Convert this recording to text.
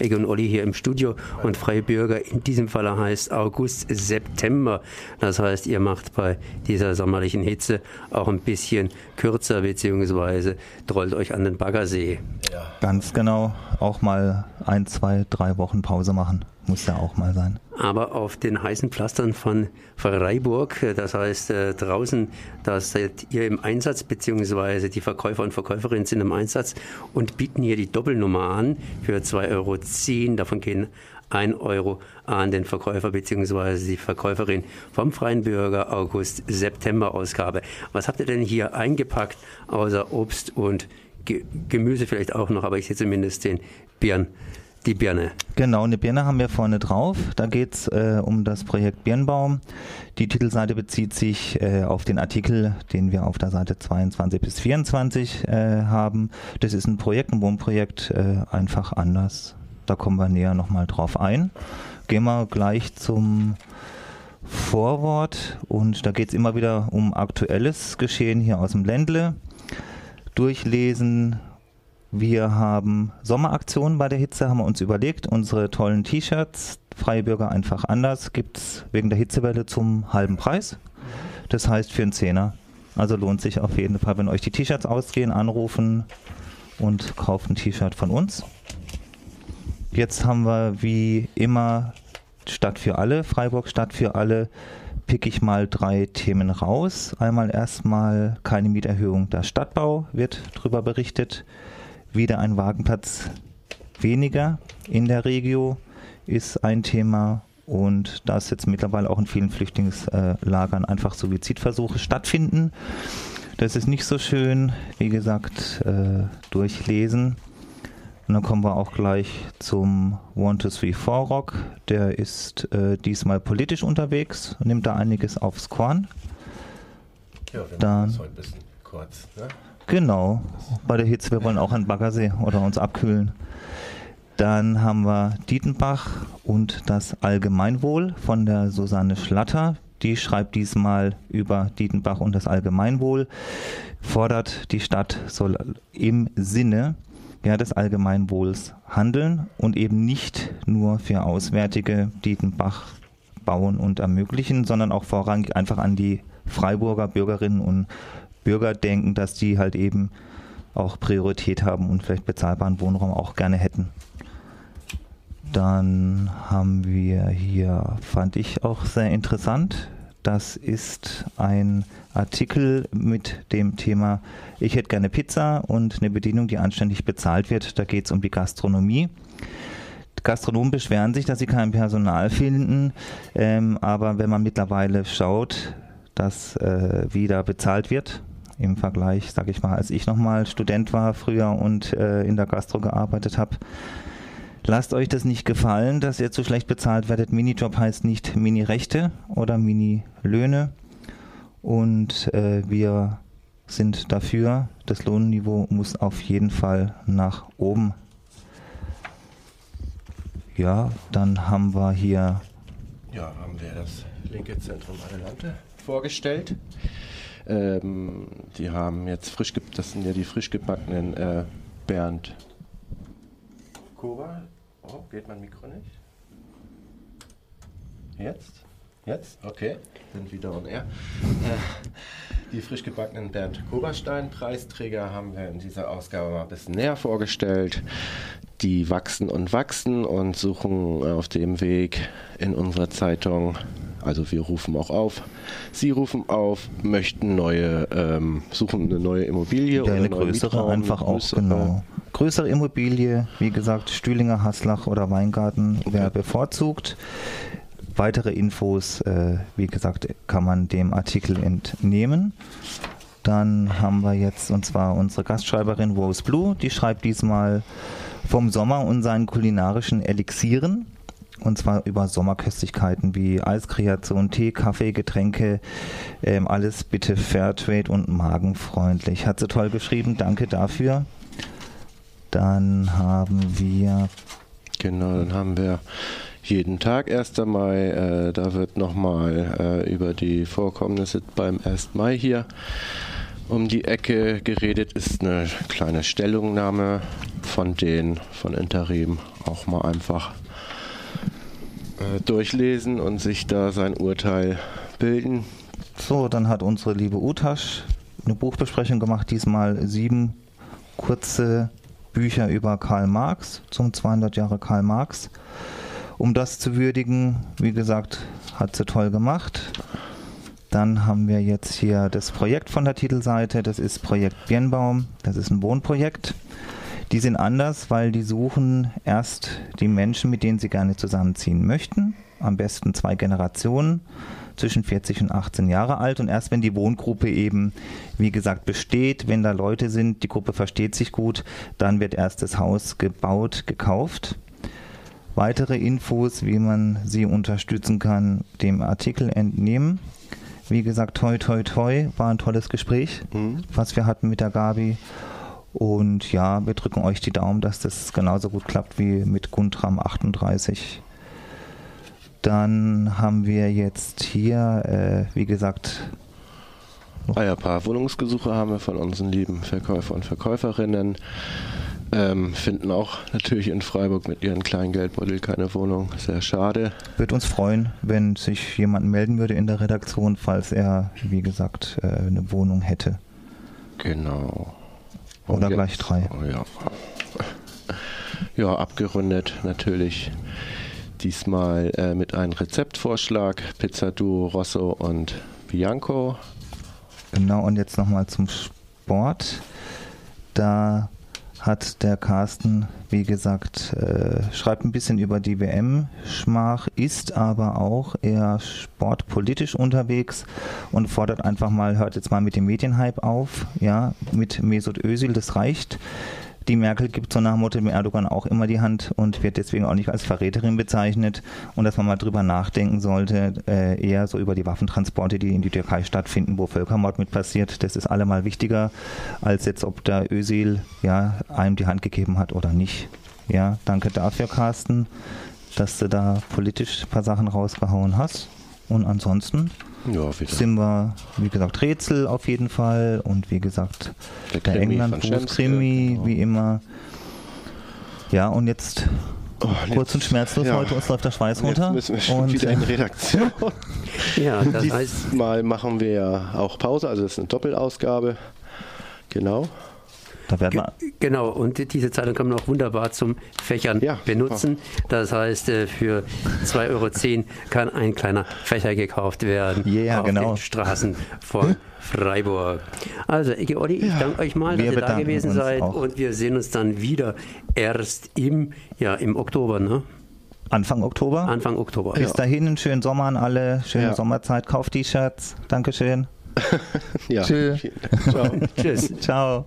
Egge und Olli hier im Studio und Freie Bürger in diesem Falle heißt August, September. Das heißt, ihr macht bei dieser sommerlichen Hitze auch ein bisschen kürzer beziehungsweise trollt euch an den Baggersee. Ja. Ganz genau, auch mal ein, zwei, drei Wochen Pause machen. Muss ja auch mal sein. Aber auf den heißen Pflastern von Freiburg, das heißt äh, draußen, da seid ihr im Einsatz, beziehungsweise die Verkäufer und Verkäuferinnen sind im Einsatz und bieten hier die Doppelnummer an für 2,10 Euro. Davon gehen 1 Euro an den Verkäufer bzw. die Verkäuferin vom Freien Bürger August-September-Ausgabe. Was habt ihr denn hier eingepackt, außer Obst und Gemüse vielleicht auch noch, aber ich sehe zumindest den Birnen die Birne. Genau, eine Birne haben wir vorne drauf. Da geht es äh, um das Projekt Birnbaum. Die Titelseite bezieht sich äh, auf den Artikel, den wir auf der Seite 22 bis 24 äh, haben. Das ist ein Projekt, ein Wohnprojekt, äh, einfach anders. Da kommen wir näher nochmal drauf ein. Gehen wir gleich zum Vorwort und da geht es immer wieder um aktuelles Geschehen hier aus dem Ländle. Durchlesen, wir haben Sommeraktionen bei der Hitze, haben wir uns überlegt. Unsere tollen T-Shirts, Freie Bürger einfach anders, gibt es wegen der Hitzewelle zum halben Preis. Das heißt für einen Zehner. Also lohnt sich auf jeden Fall, wenn euch die T-Shirts ausgehen, anrufen und kauft ein T-Shirt von uns. Jetzt haben wir wie immer Stadt für alle, Freiburg Stadt für alle, pick ich mal drei Themen raus. Einmal erstmal keine Mieterhöhung der Stadtbau, wird darüber berichtet wieder ein Wagenplatz weniger in der Regio ist ein Thema und dass jetzt mittlerweile auch in vielen Flüchtlingslagern einfach Suizidversuche stattfinden. Das ist nicht so schön, wie gesagt, äh, durchlesen. Und dann kommen wir auch gleich zum One, Two, Three, Four Rock. Der ist äh, diesmal politisch unterwegs, nimmt da einiges aufs Korn. Ja, wir dann, das heute ein bisschen kurz. Ne? Genau, bei der Hitze, wir wollen auch an Baggersee oder uns abkühlen. Dann haben wir Dietenbach und das Allgemeinwohl von der Susanne Schlatter. Die schreibt diesmal über Dietenbach und das Allgemeinwohl, fordert die Stadt soll im Sinne ja, des Allgemeinwohls handeln und eben nicht nur für Auswärtige Dietenbach bauen und ermöglichen, sondern auch vorrangig einfach an die Freiburger Bürgerinnen und Bürger denken, dass die halt eben auch Priorität haben und vielleicht bezahlbaren Wohnraum auch gerne hätten. Dann haben wir hier, fand ich auch sehr interessant, das ist ein Artikel mit dem Thema Ich hätte gerne Pizza und eine Bedienung, die anständig bezahlt wird. Da geht es um die Gastronomie. Gastronomen beschweren sich, dass sie kein Personal finden, ähm, aber wenn man mittlerweile schaut, dass äh, wieder bezahlt wird, im Vergleich, sage ich mal, als ich nochmal Student war früher und äh, in der Gastro gearbeitet habe. Lasst euch das nicht gefallen, dass ihr zu schlecht bezahlt werdet. Minijob heißt nicht Mini-Rechte oder Mini-Löhne. Und äh, wir sind dafür, das Lohnniveau muss auf jeden Fall nach oben. Ja, dann haben wir hier. Ja, haben wir das linke Zentrum Adelante vorgestellt. Ähm, die haben jetzt frisch, das sind ja die frisch gebackenen äh, Bernd Koba. Oh, geht mein Mikro nicht? Jetzt? Jetzt? Okay, sind wieder on air. Äh, die frisch gebackenen Bernd Koberstein-Preisträger haben wir in dieser Ausgabe mal ein bisschen näher vorgestellt. Die wachsen und wachsen und suchen auf dem Weg in unserer Zeitung also wir rufen auch auf. Sie rufen auf, möchten neue, ähm, suchen eine neue Immobilie oder eine größere einfach auch genau. Größere Immobilie, wie gesagt, Stühlinger, Haslach oder Weingarten okay. wäre bevorzugt. Weitere Infos, äh, wie gesagt, kann man dem Artikel entnehmen. Dann haben wir jetzt, und zwar unsere Gastschreiberin Rose Blue, die schreibt diesmal vom Sommer und seinen kulinarischen Elixieren. Und zwar über Sommerköstlichkeiten wie Eiskreation, Tee, Kaffee, Getränke, ähm, alles bitte Fairtrade und magenfreundlich. Hat sie toll geschrieben, danke dafür. Dann haben wir. Genau, dann haben wir jeden Tag 1. Mai. Äh, da wird nochmal äh, über die Vorkommnisse beim 1. Mai hier um die Ecke geredet ist eine kleine Stellungnahme von denen von Interim auch mal einfach äh, durchlesen und sich da sein Urteil bilden. So, dann hat unsere liebe Utasch eine Buchbesprechung gemacht, diesmal sieben kurze Bücher über Karl Marx zum 200 Jahre Karl Marx. Um das zu würdigen, wie gesagt, hat sie toll gemacht. Dann haben wir jetzt hier das Projekt von der Titelseite. Das ist Projekt Birnbaum. Das ist ein Wohnprojekt. Die sind anders, weil die suchen erst die Menschen, mit denen sie gerne zusammenziehen möchten. Am besten zwei Generationen zwischen 40 und 18 Jahre alt. Und erst wenn die Wohngruppe eben, wie gesagt, besteht, wenn da Leute sind, die Gruppe versteht sich gut, dann wird erst das Haus gebaut, gekauft. Weitere Infos, wie man sie unterstützen kann, dem Artikel entnehmen. Wie gesagt, toi, toi, toi, war ein tolles Gespräch, mhm. was wir hatten mit der Gabi. Und ja, wir drücken euch die Daumen, dass das genauso gut klappt wie mit Guntram 38. Dann haben wir jetzt hier, äh, wie gesagt, ah ja, ein paar Wohnungsgesuche haben wir von unseren lieben Verkäufer und Verkäuferinnen. Ähm, finden auch natürlich in Freiburg mit ihren kleinen Geldbeutel keine Wohnung. Sehr schade. Würde uns freuen, wenn sich jemand melden würde in der Redaktion, falls er, wie gesagt, äh, eine Wohnung hätte. Genau. Und Oder jetzt, gleich drei. Oh ja. ja, abgerundet natürlich. Diesmal äh, mit einem Rezeptvorschlag: Pizza Duo, Rosso und Bianco. Genau, und jetzt nochmal zum Sport. Da hat der Carsten, wie gesagt, äh, schreibt ein bisschen über die WM-Schmach, ist aber auch eher sportpolitisch unterwegs und fordert einfach mal, hört jetzt mal mit dem Medienhype auf, ja, mit Mesut Özil, das reicht die Merkel gibt so nach dem Motto dem Erdogan auch immer die Hand und wird deswegen auch nicht als Verräterin bezeichnet und dass man mal drüber nachdenken sollte, äh, eher so über die Waffentransporte, die in die Türkei stattfinden, wo Völkermord mit passiert. Das ist allemal wichtiger, als jetzt, ob der Ösil ja, einem die Hand gegeben hat oder nicht. Ja, danke dafür, Carsten, dass du da politisch ein paar Sachen rausgehauen hast. Und ansonsten ja, sind wir, wie gesagt, Rätsel auf jeden Fall und wie gesagt, der, der England-Krimi, genau. wie immer. Ja, und jetzt oh, kurz und schmerzlos ja. heute, uns läuft der Schweiß runter. Jetzt müssen wir schon und wieder in Redaktion. ja, das Diesmal heißt, machen wir ja auch Pause, also das ist eine Doppelausgabe. Genau. Da werden wir genau, und diese Zeitung kann man auch wunderbar zum Fächern ja, benutzen. Das heißt, äh, für 2,10 Euro kann ein kleiner Fächer gekauft werden yeah, auf genau. den Straßen von Freiburg. Also, Ege Olli, ich ja, danke euch mal, dass ihr da gewesen seid auch. und wir sehen uns dann wieder erst im, ja, im Oktober, ne? Anfang Oktober. Anfang Oktober. Bis ja. dahin einen schönen Sommer an alle, schöne ja. Sommerzeit, kauft T-Shirts. Dankeschön. ja. Tschüss. Ciao. Tschüss. Ciao.